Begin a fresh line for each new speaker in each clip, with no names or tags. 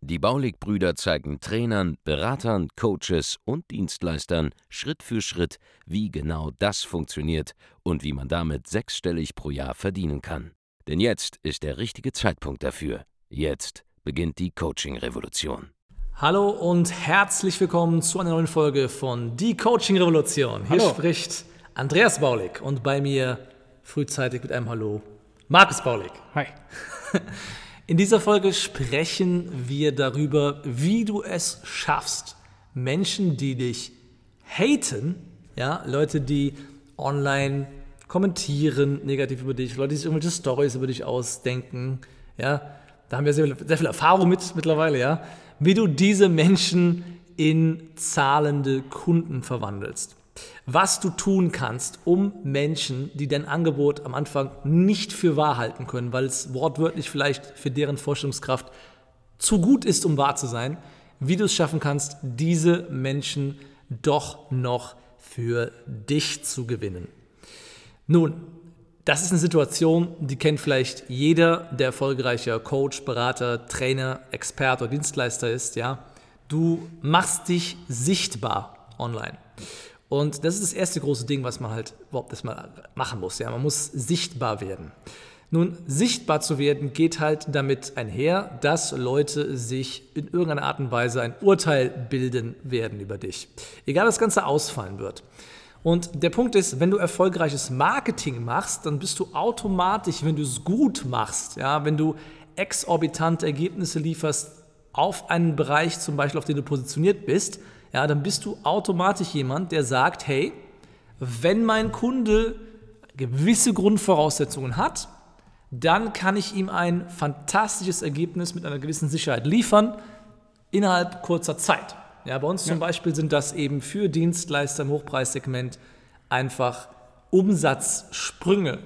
Die Baulig-Brüder zeigen Trainern, Beratern, Coaches und Dienstleistern Schritt für Schritt, wie genau das funktioniert und wie man damit sechsstellig pro Jahr verdienen kann. Denn jetzt ist der richtige Zeitpunkt dafür. Jetzt beginnt die Coaching-Revolution.
Hallo und herzlich willkommen zu einer neuen Folge von Die Coaching Revolution. Hier
Hallo.
spricht Andreas Baulig und bei mir frühzeitig mit einem Hallo Markus Baulig.
Hi.
In dieser Folge sprechen wir darüber, wie du es schaffst, Menschen, die dich haten, ja, Leute, die online kommentieren negativ über dich, Leute, die sich irgendwelche Stories über dich ausdenken, ja, da haben wir sehr, sehr viel Erfahrung mit mittlerweile, ja, wie du diese Menschen in zahlende Kunden verwandelst. Was du tun kannst, um Menschen, die dein Angebot am Anfang nicht für wahr halten können, weil es wortwörtlich vielleicht für deren Vorstellungskraft zu gut ist, um wahr zu sein, wie du es schaffen kannst, diese Menschen doch noch für dich zu gewinnen. Nun, das ist eine Situation, die kennt vielleicht jeder, der erfolgreicher Coach, Berater, Trainer, Experte oder Dienstleister ist. Ja, du machst dich sichtbar online. Und das ist das erste große Ding, was man halt überhaupt erstmal machen muss. Ja, man muss sichtbar werden. Nun, sichtbar zu werden geht halt damit einher, dass Leute sich in irgendeiner Art und Weise ein Urteil bilden werden über dich. Egal, was das Ganze ausfallen wird. Und der Punkt ist, wenn du erfolgreiches Marketing machst, dann bist du automatisch, wenn du es gut machst, ja, wenn du exorbitante Ergebnisse lieferst auf einen Bereich, zum Beispiel auf den du positioniert bist, ja, dann bist du automatisch jemand, der sagt, hey, wenn mein Kunde gewisse Grundvoraussetzungen hat, dann kann ich ihm ein fantastisches Ergebnis mit einer gewissen Sicherheit liefern innerhalb kurzer Zeit. Ja, bei uns zum Beispiel sind das eben für Dienstleister im Hochpreissegment einfach Umsatzsprünge,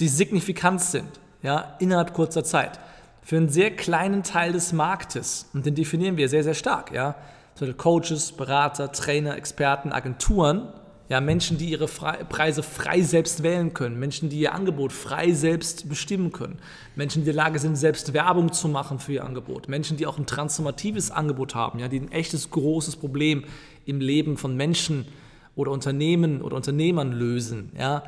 die signifikant sind, ja, innerhalb kurzer Zeit. Für einen sehr kleinen Teil des Marktes, und den definieren wir sehr, sehr stark, ja. Zum Beispiel Coaches, Berater, Trainer, Experten, Agenturen, ja, Menschen, die ihre Preise frei selbst wählen können, Menschen, die ihr Angebot frei selbst bestimmen können, Menschen, die in der Lage sind, selbst Werbung zu machen für ihr Angebot, Menschen, die auch ein transformatives Angebot haben, ja, die ein echtes großes Problem im Leben von Menschen oder Unternehmen oder Unternehmern lösen, ja,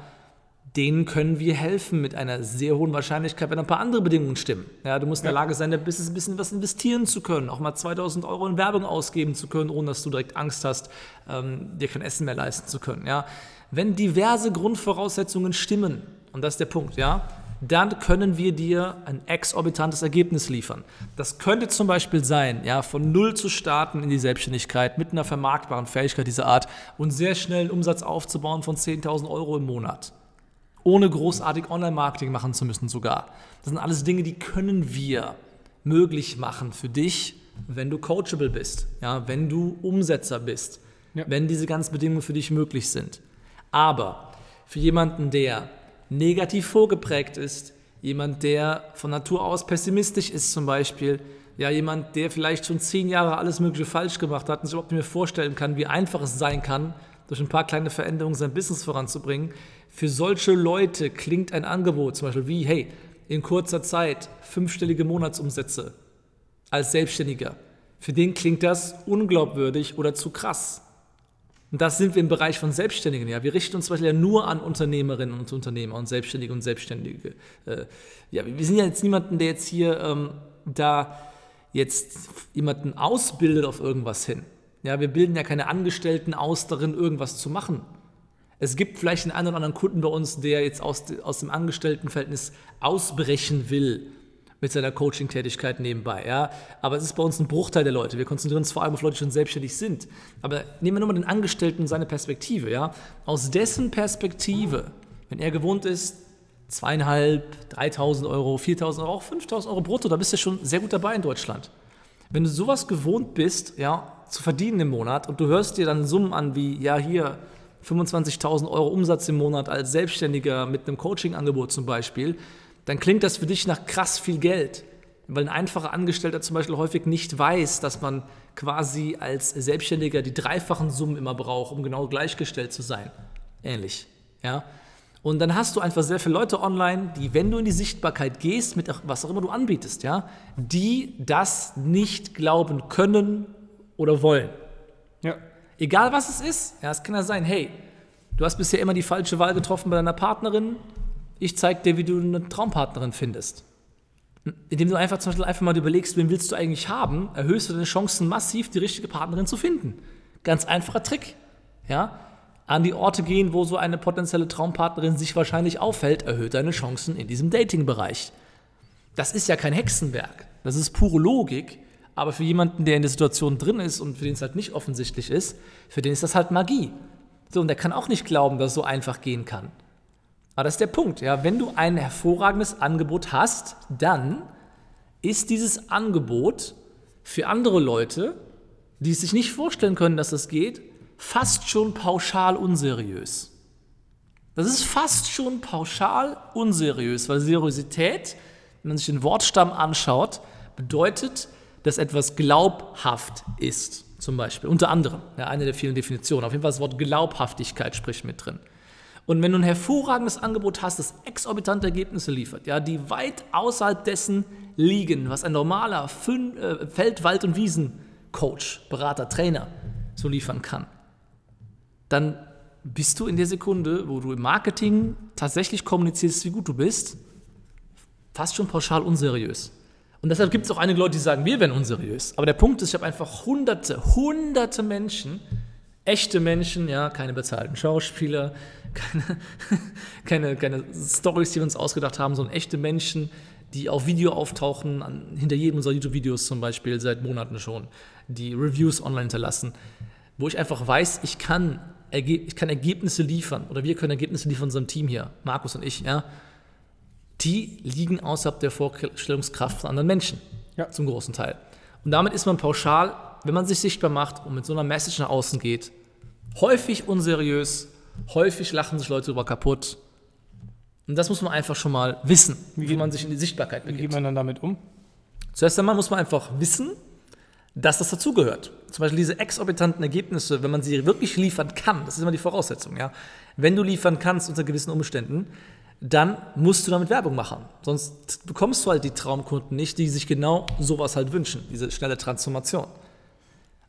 denen können wir helfen mit einer sehr hohen Wahrscheinlichkeit, wenn ein paar andere Bedingungen stimmen. Ja, du musst in der Lage sein, ein bisschen, ein bisschen was investieren zu können, auch mal 2000 Euro in Werbung ausgeben zu können, ohne dass du direkt Angst hast, ähm, dir kein Essen mehr leisten zu können. Ja. Wenn diverse Grundvoraussetzungen stimmen, und das ist der Punkt, ja, dann können wir dir ein exorbitantes Ergebnis liefern. Das könnte zum Beispiel sein, ja, von null zu starten in die Selbstständigkeit mit einer vermarktbaren Fähigkeit dieser Art und sehr schnell einen Umsatz aufzubauen von 10.000 Euro im Monat ohne großartig Online-Marketing machen zu müssen sogar. Das sind alles Dinge, die können wir möglich machen für dich, wenn du coachable bist, ja, wenn du Umsetzer bist,
Ja.
wenn diese ganzen Bedingungen für dich möglich sind. Aber für jemanden, der negativ vorgeprägt ist, jemand, der von Natur aus pessimistisch ist zum Beispiel, ja, jemand, der vielleicht schon zehn Jahre alles Mögliche falsch gemacht hat und sich überhaupt nicht mehr vorstellen kann, wie einfach es sein kann, durch ein paar kleine Veränderungen sein Business voranzubringen. Für solche Leute klingt ein Angebot zum Beispiel wie, hey, in kurzer Zeit fünfstellige Monatsumsätze als Selbstständiger. Für den klingt das unglaubwürdig oder zu krass. Und das sind wir im Bereich von Selbstständigen. Ja, wir richten uns zum Beispiel ja nur an Unternehmerinnen und Unternehmer und Selbstständige und Selbstständige. Äh, ja, wir sind ja jetzt niemanden, der jetzt hier ähm, da jetzt jemanden ausbildet auf irgendwas hin. Ja, wir bilden ja keine Angestellten aus, darin irgendwas zu machen. Es gibt vielleicht einen oder anderen Kunden bei uns, der jetzt aus, aus dem Angestelltenverhältnis ausbrechen will mit seiner Coaching-Tätigkeit nebenbei. Ja? Aber es ist bei uns ein Bruchteil der Leute. Wir konzentrieren uns vor allem auf Leute, die schon selbstständig sind. Aber nehmen wir nur mal den Angestellten und seine Perspektive. Ja? Aus dessen Perspektive, wenn er gewohnt ist, zweieinhalb, 3.000 Euro, 4.000 Euro, auch 5.000 Euro brutto, da bist du schon sehr gut dabei in Deutschland. Wenn du sowas gewohnt bist, ja, zu verdienen im Monat und du hörst dir dann Summen an wie, ja, hier 25.000 Euro Umsatz im Monat als Selbstständiger mit einem Coaching-Angebot zum Beispiel, dann klingt das für dich nach krass viel Geld. Weil ein einfacher Angestellter zum Beispiel häufig nicht weiß, dass man quasi als Selbstständiger die dreifachen Summen immer braucht, um genau gleichgestellt zu sein. Ähnlich. Ja? Und dann hast du einfach sehr viele Leute online, die, wenn du in die Sichtbarkeit gehst, mit was auch immer du anbietest, ja, die das nicht glauben können oder wollen. Ja. Egal was es ist, ja, es kann ja sein, hey, du hast bisher immer die falsche Wahl getroffen bei deiner Partnerin, ich zeige dir, wie du eine Traumpartnerin findest. Indem du einfach zum Beispiel einfach mal überlegst, wen willst du eigentlich haben, erhöhst du deine Chancen massiv, die richtige Partnerin zu finden. Ganz einfacher Trick. Ja? An die Orte gehen, wo so eine potenzielle Traumpartnerin sich wahrscheinlich aufhält, erhöht deine Chancen in diesem Dating-Bereich. Das ist ja kein Hexenwerk. Das ist pure Logik. Aber für jemanden, der in der Situation drin ist und für den es halt nicht offensichtlich ist, für den ist das halt Magie. So, und der kann auch nicht glauben, dass es so einfach gehen kann. Aber das ist der Punkt. Ja. Wenn du ein hervorragendes Angebot hast, dann ist dieses Angebot für andere Leute, die es sich nicht vorstellen können, dass das geht, fast schon pauschal unseriös. Das ist fast schon pauschal unseriös, weil Seriosität, wenn man sich den Wortstamm anschaut, bedeutet, dass etwas glaubhaft ist, zum Beispiel. Unter anderem, ja, eine der vielen Definitionen. Auf jeden Fall das Wort Glaubhaftigkeit spricht mit drin. Und wenn du ein hervorragendes Angebot hast, das exorbitante Ergebnisse liefert, ja, die weit außerhalb dessen liegen, was ein normaler Fün äh, Feld-, Wald- und Wiesen-Coach, Berater, Trainer so liefern kann, dann bist du in der Sekunde, wo du im Marketing tatsächlich kommunizierst, wie gut du bist, fast schon pauschal unseriös. Und deshalb gibt es auch einige Leute, die sagen, wir wären unseriös. Aber der Punkt ist, ich habe einfach hunderte, hunderte Menschen, echte Menschen, ja, keine bezahlten Schauspieler, keine, keine, keine Stories, die wir uns ausgedacht haben, sondern echte Menschen, die auf Video auftauchen, an, hinter jedem unserer YouTube-Videos zum Beispiel, seit Monaten schon, die Reviews online hinterlassen, wo ich einfach weiß, ich kann, ich kann Ergebnisse liefern oder wir können Ergebnisse liefern unserem Team hier, Markus und ich, ja, die liegen außerhalb der Vorstellungskraft von anderen Menschen, ja. zum großen Teil. Und damit ist man pauschal, wenn man sich sichtbar macht und mit so einer Message nach außen geht, häufig unseriös, Häufig lachen sich Leute darüber kaputt. Und das muss man einfach schon mal wissen, wie, wie man sich in die Sichtbarkeit
begibt. Wie geht man dann damit um?
Zuerst einmal muss man einfach wissen, dass das dazugehört. Zum Beispiel diese exorbitanten Ergebnisse, wenn man sie wirklich liefern kann, das ist immer die Voraussetzung, ja. Wenn du liefern kannst unter gewissen Umständen, dann musst du damit Werbung machen. Sonst bekommst du halt die Traumkunden nicht, die sich genau sowas halt wünschen, diese schnelle Transformation.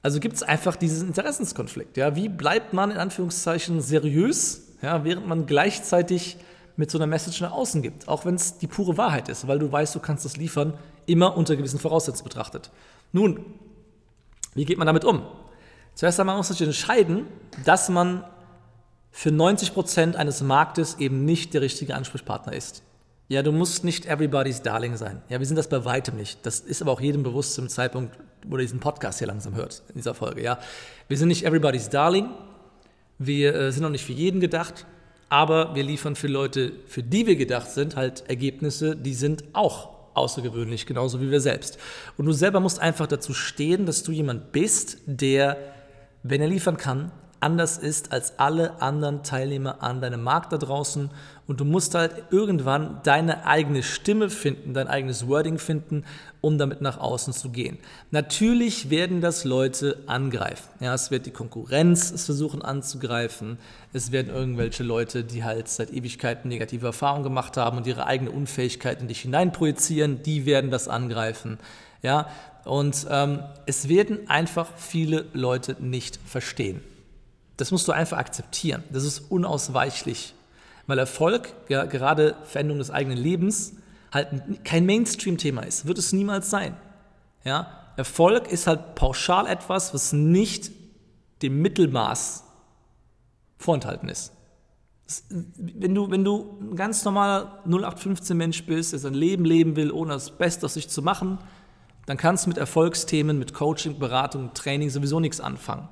Also gibt es einfach diesen Interessenskonflikt. Ja? Wie bleibt man in Anführungszeichen seriös, ja, während man gleichzeitig mit so einer Message nach außen gibt, auch wenn es die pure Wahrheit ist, weil du weißt, du kannst das liefern, immer unter gewissen Voraussetzungen betrachtet. Nun, wie geht man damit um? Zuerst einmal muss man sich entscheiden, dass man für 90 Prozent eines Marktes eben nicht der richtige Ansprechpartner ist. Ja, du musst nicht everybody's Darling sein. Ja, wir sind das bei weitem nicht. Das ist aber auch jedem bewusst zum Zeitpunkt, wo er diesen Podcast hier langsam hört, in dieser Folge. Ja, wir sind nicht everybody's Darling. Wir äh, sind auch nicht für jeden gedacht. Aber wir liefern für Leute, für die wir gedacht sind, halt Ergebnisse, die sind auch außergewöhnlich, genauso wie wir selbst. Und du selber musst einfach dazu stehen, dass du jemand bist, der, wenn er liefern kann, anders ist als alle anderen Teilnehmer an deinem Markt da draußen und du musst halt irgendwann deine eigene Stimme finden, dein eigenes Wording finden, um damit nach außen zu gehen. Natürlich werden das Leute angreifen. Ja, es wird die Konkurrenz versuchen anzugreifen. Es werden irgendwelche Leute, die halt seit Ewigkeiten negative Erfahrungen gemacht haben und ihre eigene Unfähigkeit in dich hineinprojizieren, die werden das angreifen. Ja, und ähm, es werden einfach viele Leute nicht verstehen. Das musst du einfach akzeptieren. Das ist unausweichlich. Weil Erfolg, ja, gerade Veränderung des eigenen Lebens, halt kein Mainstream-Thema ist. Wird es niemals sein. Ja? Erfolg ist halt pauschal etwas, was nicht dem Mittelmaß vorenthalten ist. Wenn du, wenn du ein ganz normaler 0815 Mensch bist, der sein Leben leben will, ohne das Beste aus sich zu machen, dann kannst du mit Erfolgsthemen, mit Coaching, Beratung, Training sowieso nichts anfangen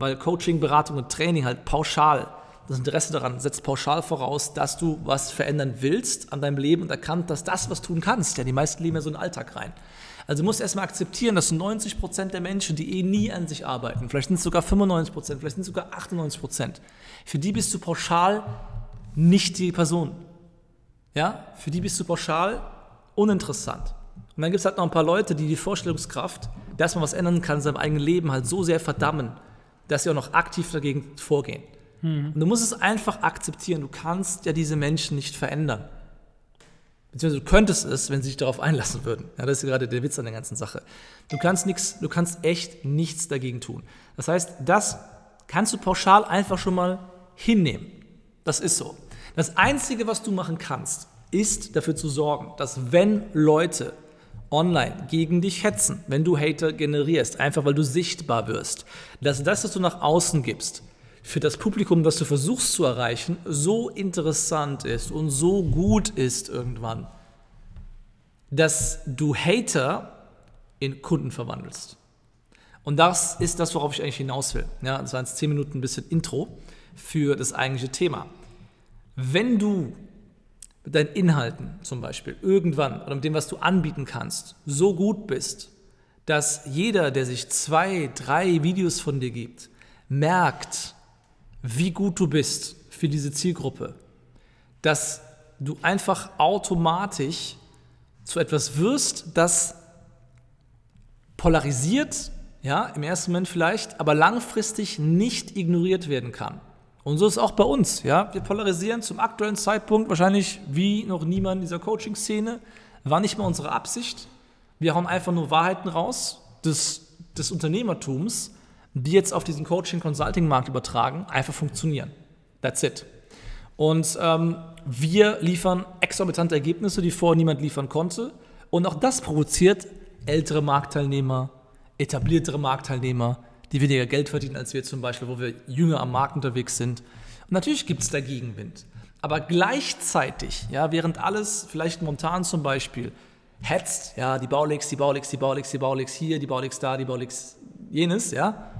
weil Coaching, Beratung und Training halt pauschal, das Interesse daran setzt pauschal voraus, dass du was verändern willst an deinem Leben und erkannt, dass das was tun kannst. Ja, die meisten leben ja so in den Alltag rein. Also musst du erstmal akzeptieren, dass 90% der Menschen, die eh nie an sich arbeiten, vielleicht sind es sogar 95%, vielleicht sind es sogar 98%, für die bist du pauschal nicht die Person. Ja, für die bist du pauschal uninteressant. Und dann gibt es halt noch ein paar Leute, die die Vorstellungskraft, dass man was ändern kann in seinem eigenen Leben, halt so sehr verdammen, dass sie auch noch aktiv dagegen vorgehen. Mhm. Und du musst es einfach akzeptieren. Du kannst ja diese Menschen nicht verändern. Beziehungsweise du könntest es, wenn sie sich darauf einlassen würden. Ja, das ist gerade der Witz an der ganzen Sache. Du kannst nichts, du kannst echt nichts dagegen tun. Das heißt, das kannst du pauschal einfach schon mal hinnehmen. Das ist so. Das Einzige, was du machen kannst, ist dafür zu sorgen, dass wenn Leute online gegen dich hetzen, wenn du Hater generierst, einfach weil du sichtbar wirst, dass das, was du nach außen gibst, für das Publikum, das du versuchst zu erreichen, so interessant ist und so gut ist irgendwann, dass du Hater in Kunden verwandelst. Und das ist das, worauf ich eigentlich hinaus will. Ja, das waren jetzt zehn Minuten ein bisschen Intro für das eigentliche Thema. Wenn du mit deinen Inhalten zum Beispiel irgendwann oder mit dem, was du anbieten kannst, so gut bist, dass jeder, der sich zwei, drei Videos von dir gibt, merkt, wie gut du bist für diese Zielgruppe, dass du einfach automatisch zu etwas wirst, das polarisiert, ja, im ersten Moment vielleicht, aber langfristig nicht ignoriert werden kann. Und so ist es auch bei uns. Ja? Wir polarisieren zum aktuellen Zeitpunkt wahrscheinlich wie noch niemand in dieser Coaching-Szene. War nicht mal unsere Absicht. Wir hauen einfach nur Wahrheiten raus des, des Unternehmertums, die jetzt auf diesen Coaching-Consulting-Markt übertragen, einfach funktionieren. That's it. Und ähm, wir liefern exorbitante Ergebnisse, die vorher niemand liefern konnte. Und auch das provoziert ältere Marktteilnehmer, etabliertere Marktteilnehmer, die weniger Geld verdienen als wir zum Beispiel, wo wir jünger am Markt unterwegs sind. Und natürlich gibt es da Gegenwind. Aber gleichzeitig, ja, während alles vielleicht momentan zum Beispiel hetzt, ja, die Baulix, die Baulix, die Baulix, die Baulix hier, die Baulix da, die Baulix jenes, ja,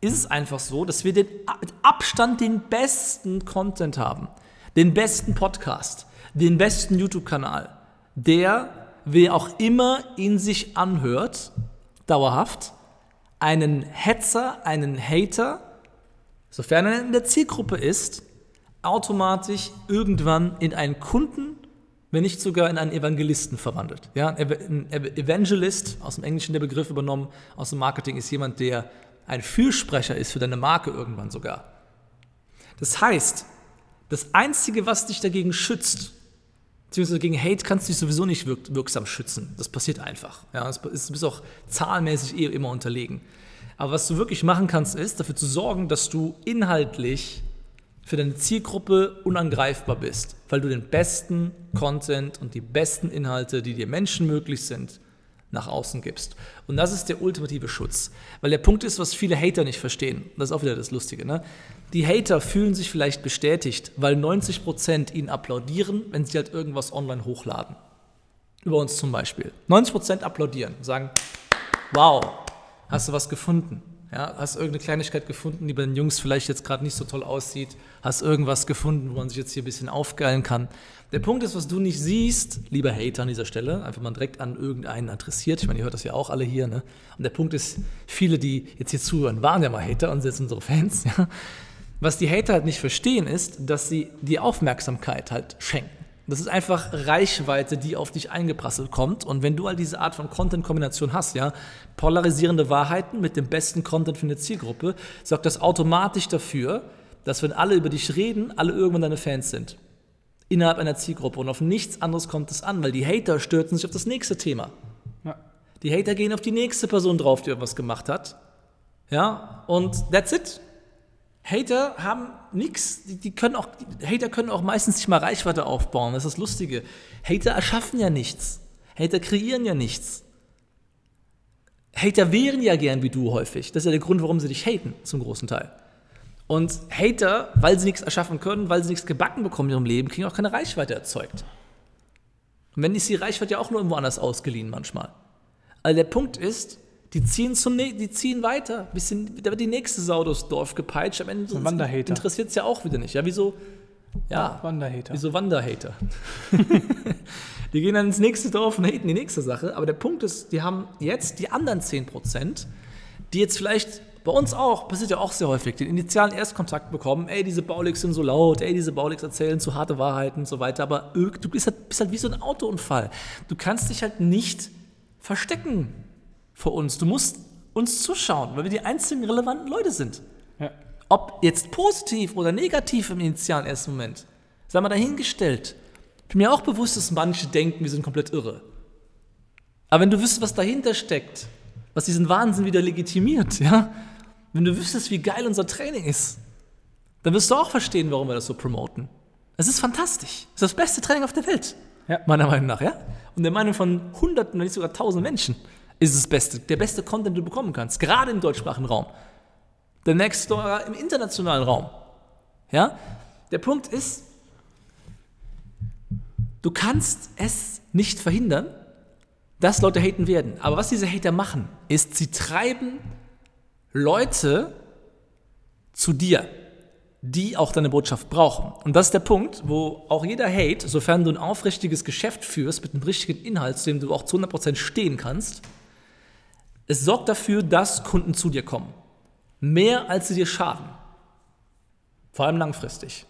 ist es einfach so, dass wir den, mit Abstand den besten Content haben, den besten Podcast, den besten YouTube-Kanal, der, wer auch immer in sich anhört, dauerhaft, einen Hetzer, einen Hater, sofern er in der Zielgruppe ist, automatisch irgendwann in einen Kunden, wenn nicht sogar in einen Evangelisten verwandelt. Ja, ein Evangelist, aus dem Englischen der Begriff übernommen, aus dem Marketing, ist jemand, der ein Fürsprecher ist für deine Marke irgendwann sogar. Das heißt, das Einzige, was dich dagegen schützt, beziehungsweise gegen Hate kannst du dich sowieso nicht wirk wirksam schützen. Das passiert einfach. Ja, du bist auch zahlenmäßig eh immer unterlegen. Aber was du wirklich machen kannst, ist dafür zu sorgen, dass du inhaltlich für deine Zielgruppe unangreifbar bist, weil du den besten Content und die besten Inhalte, die dir Menschen möglich sind, nach außen gibst. Und das ist der ultimative Schutz. Weil der Punkt ist, was viele Hater nicht verstehen. Das ist auch wieder das Lustige. Ne? Die Hater fühlen sich vielleicht bestätigt, weil 90% ihnen applaudieren, wenn sie halt irgendwas online hochladen. Über uns zum Beispiel. 90% applaudieren, sagen, wow, hast du was gefunden? Ja, hast irgendeine Kleinigkeit gefunden, die bei den Jungs vielleicht jetzt gerade nicht so toll aussieht? Hast irgendwas gefunden, wo man sich jetzt hier ein bisschen aufgeilen kann? Der Punkt ist, was du nicht siehst, lieber Hater an dieser Stelle, einfach mal direkt an irgendeinen adressiert. Ich meine, ihr hört das ja auch alle hier. Ne? Und der Punkt ist, viele, die jetzt hier zuhören, waren ja mal Hater und sind jetzt unsere Fans. Ja? Was die Hater halt nicht verstehen, ist, dass sie die Aufmerksamkeit halt schenken. Das ist einfach Reichweite, die auf dich eingeprasselt kommt. Und wenn du all diese Art von Content-Kombination hast, ja, polarisierende Wahrheiten mit dem besten Content für eine Zielgruppe, sorgt das automatisch dafür, dass wenn alle über dich reden, alle irgendwann deine Fans sind. Innerhalb einer Zielgruppe. Und auf nichts anderes kommt es an, weil die Hater stürzen sich auf das nächste Thema. Ja. Die Hater gehen auf die nächste Person drauf, die irgendwas gemacht hat. Ja, und that's it. Hater haben nichts, die, die, können auch, Hater können auch meistens nicht mal Reichweite aufbauen, das ist das Lustige. Hater erschaffen ja nichts. Hater kreieren ja nichts. Hater wären ja gern wie du häufig. Das ist ja der Grund, warum sie dich haten, zum großen Teil. Und Hater, weil sie nichts erschaffen können, weil sie nichts gebacken bekommen in ihrem Leben, kriegen auch keine Reichweite erzeugt. Und wenn ist die Reichweite ja auch nur irgendwo anders ausgeliehen manchmal. Also der Punkt ist, die ziehen, zum, die ziehen weiter. Bisschen, da wird die nächste Sau durchs Dorf gepeitscht. Am Ende interessiert es ja auch wieder nicht. Ja, wieso? Ja,
Wanderhater.
wie so Wanderhater. die gehen dann ins nächste Dorf und haten die nächste Sache. Aber der Punkt ist, die haben jetzt die anderen 10%, die jetzt vielleicht bei uns auch, passiert ja auch sehr häufig, den initialen Erstkontakt bekommen, ey, diese Bauligs sind so laut, ey, diese Bauligs erzählen zu harte Wahrheiten und so weiter, aber du bist halt, bist halt wie so ein Autounfall. Du kannst dich halt nicht verstecken vor uns. Du musst uns zuschauen, weil wir die einzigen relevanten Leute sind.
Ja.
Ob jetzt positiv oder negativ im initialen ersten Moment, sei mal dahingestellt. Ich bin mir auch bewusst, dass manche denken, wir sind komplett irre. Aber wenn du wüsstest, was dahinter steckt, was diesen Wahnsinn wieder legitimiert, ja, wenn du wüsstest, wie geil unser Training ist, dann wirst du auch verstehen, warum wir das so promoten. Es ist fantastisch. Es ist das beste Training auf der Welt.
Ja.
Meiner Meinung nach, ja? Und der Meinung von Hunderten, wenn nicht sogar Tausend Menschen ist das Beste. Der beste Content, den du bekommen kannst. Gerade im deutschsprachigen Raum. Der nächste sogar im internationalen Raum. Ja? Der Punkt ist, du kannst es nicht verhindern, dass Leute haten werden. Aber was diese Hater machen, ist, sie treiben Leute zu dir, die auch deine Botschaft brauchen. Und das ist der Punkt, wo auch jeder Hate, sofern du ein aufrichtiges Geschäft führst mit einem richtigen Inhalt, zu dem du auch zu 100% stehen kannst, es sorgt dafür, dass Kunden zu dir kommen. Mehr als sie dir schaden. Vor allem langfristig.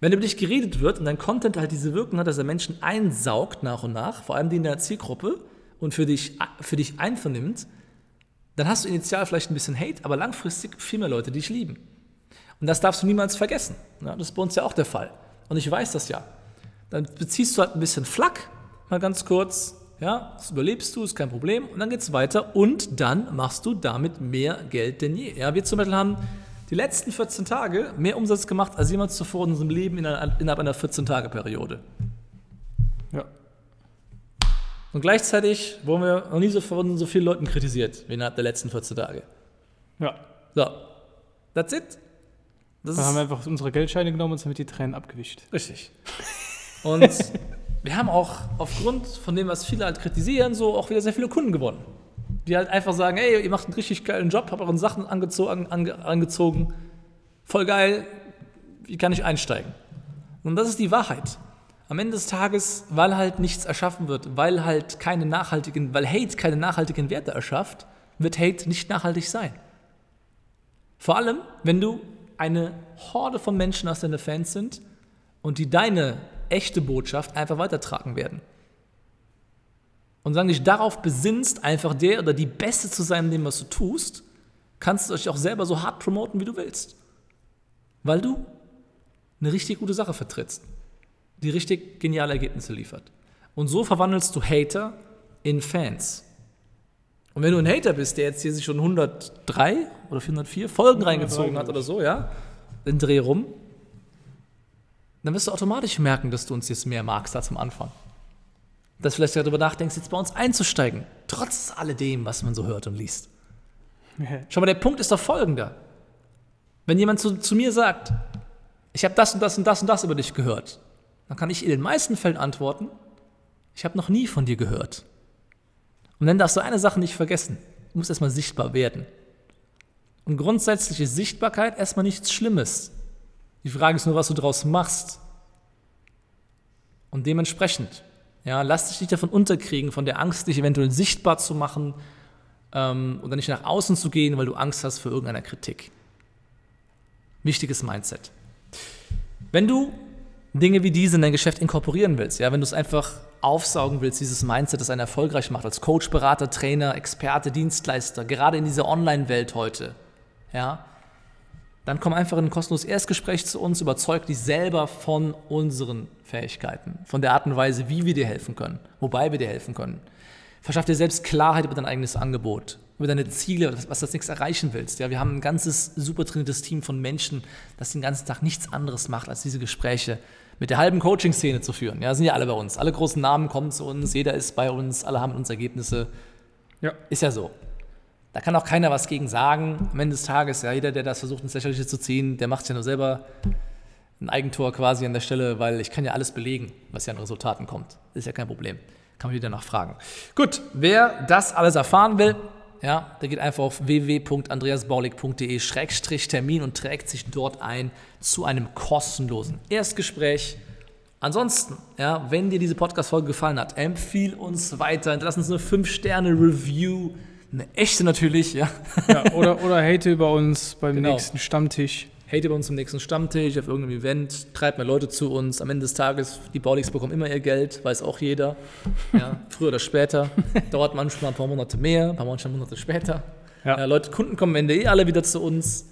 Wenn über dich geredet wird und dein Content halt diese Wirkung hat, dass er Menschen einsaugt nach und nach, vor allem die in der Zielgruppe und für dich, für dich einvernimmt, dann hast du initial vielleicht ein bisschen Hate, aber langfristig viel mehr Leute, die dich lieben. Und das darfst du niemals vergessen. Das ist bei uns ja auch der Fall. Und ich weiß das ja. Dann beziehst du halt ein bisschen Flack, mal ganz kurz. Ja, das überlebst du, ist kein Problem. Und dann geht es weiter und dann machst du damit mehr Geld denn je. Ja, wir zum Beispiel haben die letzten 14 Tage mehr Umsatz gemacht als jemals zuvor in unserem Leben innerhalb einer 14-Tage-Periode.
Ja.
Und gleichzeitig wurden wir noch nie so von so vielen Leuten kritisiert wie innerhalb der letzten 14 Tage.
Ja.
So, that's it. Das
Da haben wir einfach unsere Geldscheine genommen und uns damit die Tränen abgewischt.
richtig. Und wir haben auch aufgrund von dem, was viele halt kritisieren, so auch wieder sehr viele Kunden gewonnen. Die halt einfach sagen, ey, ihr macht einen richtig geilen Job, habt euren Sachen angezogen, ange, angezogen, voll geil, wie kann ich einsteigen? Und das ist die Wahrheit. Am Ende des Tages, weil halt nichts erschaffen wird, weil halt keine nachhaltigen, weil Hate keine nachhaltigen Werte erschafft, wird Hate nicht nachhaltig sein. Vor allem, wenn du eine Horde von Menschen hast, deine Fans sind und die deine echte Botschaft einfach weitertragen werden. Und sagen dich darauf besinnst, einfach der oder die Beste zu sein in dem, was du tust, kannst du dich auch selber so hart promoten, wie du willst. Weil du eine richtig gute Sache vertrittst, die richtig geniale Ergebnisse liefert. Und so verwandelst du Hater in Fans. Und wenn du ein Hater bist, der jetzt hier sich schon 103 oder 404 Folgen reingezogen hat oder so, ja, den Dreh rum, dann wirst du automatisch merken, dass du uns jetzt mehr magst als am Anfang. Dass du vielleicht darüber nachdenkst, jetzt bei uns einzusteigen, trotz alledem, was man so hört und liest. Schau mal, der Punkt ist doch folgender. Wenn jemand zu, zu mir sagt, ich habe das und das und das und das über dich gehört, dann kann ich in den meisten Fällen antworten, ich habe noch nie von dir gehört. Und dann darfst du eine Sache nicht vergessen. Du musst erstmal sichtbar werden. Und grundsätzlich ist Sichtbarkeit erstmal nichts Schlimmes. Die Frage ist nur, was du daraus machst. Und dementsprechend, ja, lass dich nicht davon unterkriegen, von der Angst, dich eventuell sichtbar zu machen ähm, oder nicht nach außen zu gehen, weil du Angst hast vor irgendeiner Kritik. Wichtiges Mindset. Wenn du Dinge wie diese in dein Geschäft inkorporieren willst, ja, wenn du es einfach aufsaugen willst, dieses Mindset, das einen erfolgreich macht, als Coach, Berater, Trainer, Experte, Dienstleister, gerade in dieser Online-Welt heute, ja, dann komm einfach in ein kostenloses Erstgespräch zu uns, überzeug dich selber von unseren Fähigkeiten, von der Art und Weise, wie wir dir helfen können, wobei wir dir helfen können. Verschaff dir selbst Klarheit über dein eigenes Angebot, über deine Ziele, was du als nächstes erreichen willst. Ja, wir haben ein ganzes super trainiertes Team von Menschen, das den ganzen Tag nichts anderes macht, als diese Gespräche mit der halben Coaching-Szene zu führen. Ja, sind ja alle bei uns. Alle großen Namen kommen zu uns, jeder ist bei uns, alle haben mit uns Ergebnisse.
Ja.
Ist ja so. Da kann auch keiner was gegen sagen. Am Ende des Tages, ja, jeder, der das versucht, ins Lächerliche zu ziehen, der macht ja nur selber ein Eigentor quasi an der Stelle, weil ich kann ja alles belegen, was ja an Resultaten kommt. Ist ja kein Problem. Kann man wieder nachfragen. Gut, wer das alles erfahren will, Ja, der geht einfach auf www.andreasbaulig.de-termin und trägt sich dort ein zu einem kostenlosen Erstgespräch. Ansonsten, ja, wenn dir diese Podcast-Folge gefallen hat, empfiehl uns weiter, hinterlass uns eine 5-Sterne-Review, eine echte natürlich, ja.
ja oder, oder hate über uns beim
Genau.
nächsten Stammtisch.
Hate bei uns im nächsten Stammtisch, auf irgendeinem Event, treibt mehr Leute zu uns. Am Ende des Tages, die Baulix bekommen immer ihr Geld, weiß auch jeder. Ja, früher oder später. Dauert manchmal ein paar Monate mehr, ein paar manchmal Monate später.
Ja.
Ja. Leute, Kunden kommen am Ende eh alle wieder zu uns.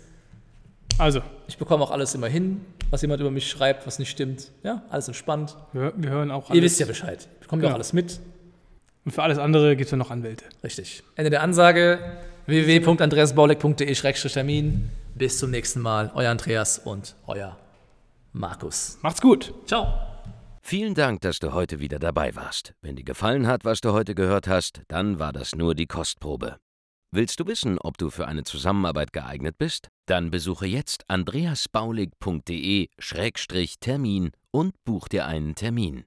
Also,
Ich bekomme auch alles immer hin, was jemand über mich schreibt, was nicht stimmt. Ja, alles entspannt.
wir, wir hören auch
Ihr
alles.
wisst ja Bescheid. Bekommt ja auch alles mit.
Und für alles andere gibt es ja noch Anwälte.
Richtig. Ende der Ansage www.andreasbaulig.de-termin. Bis zum nächsten Mal. Euer Andreas und euer Markus.
Macht's gut.
Ciao.
Vielen Dank, dass du heute wieder dabei warst. Wenn dir gefallen hat, was du heute gehört hast, dann war das nur die Kostprobe. Willst du wissen, ob du für eine Zusammenarbeit geeignet bist? Dann besuche jetzt andreasbaulig.de-termin und buch dir einen Termin.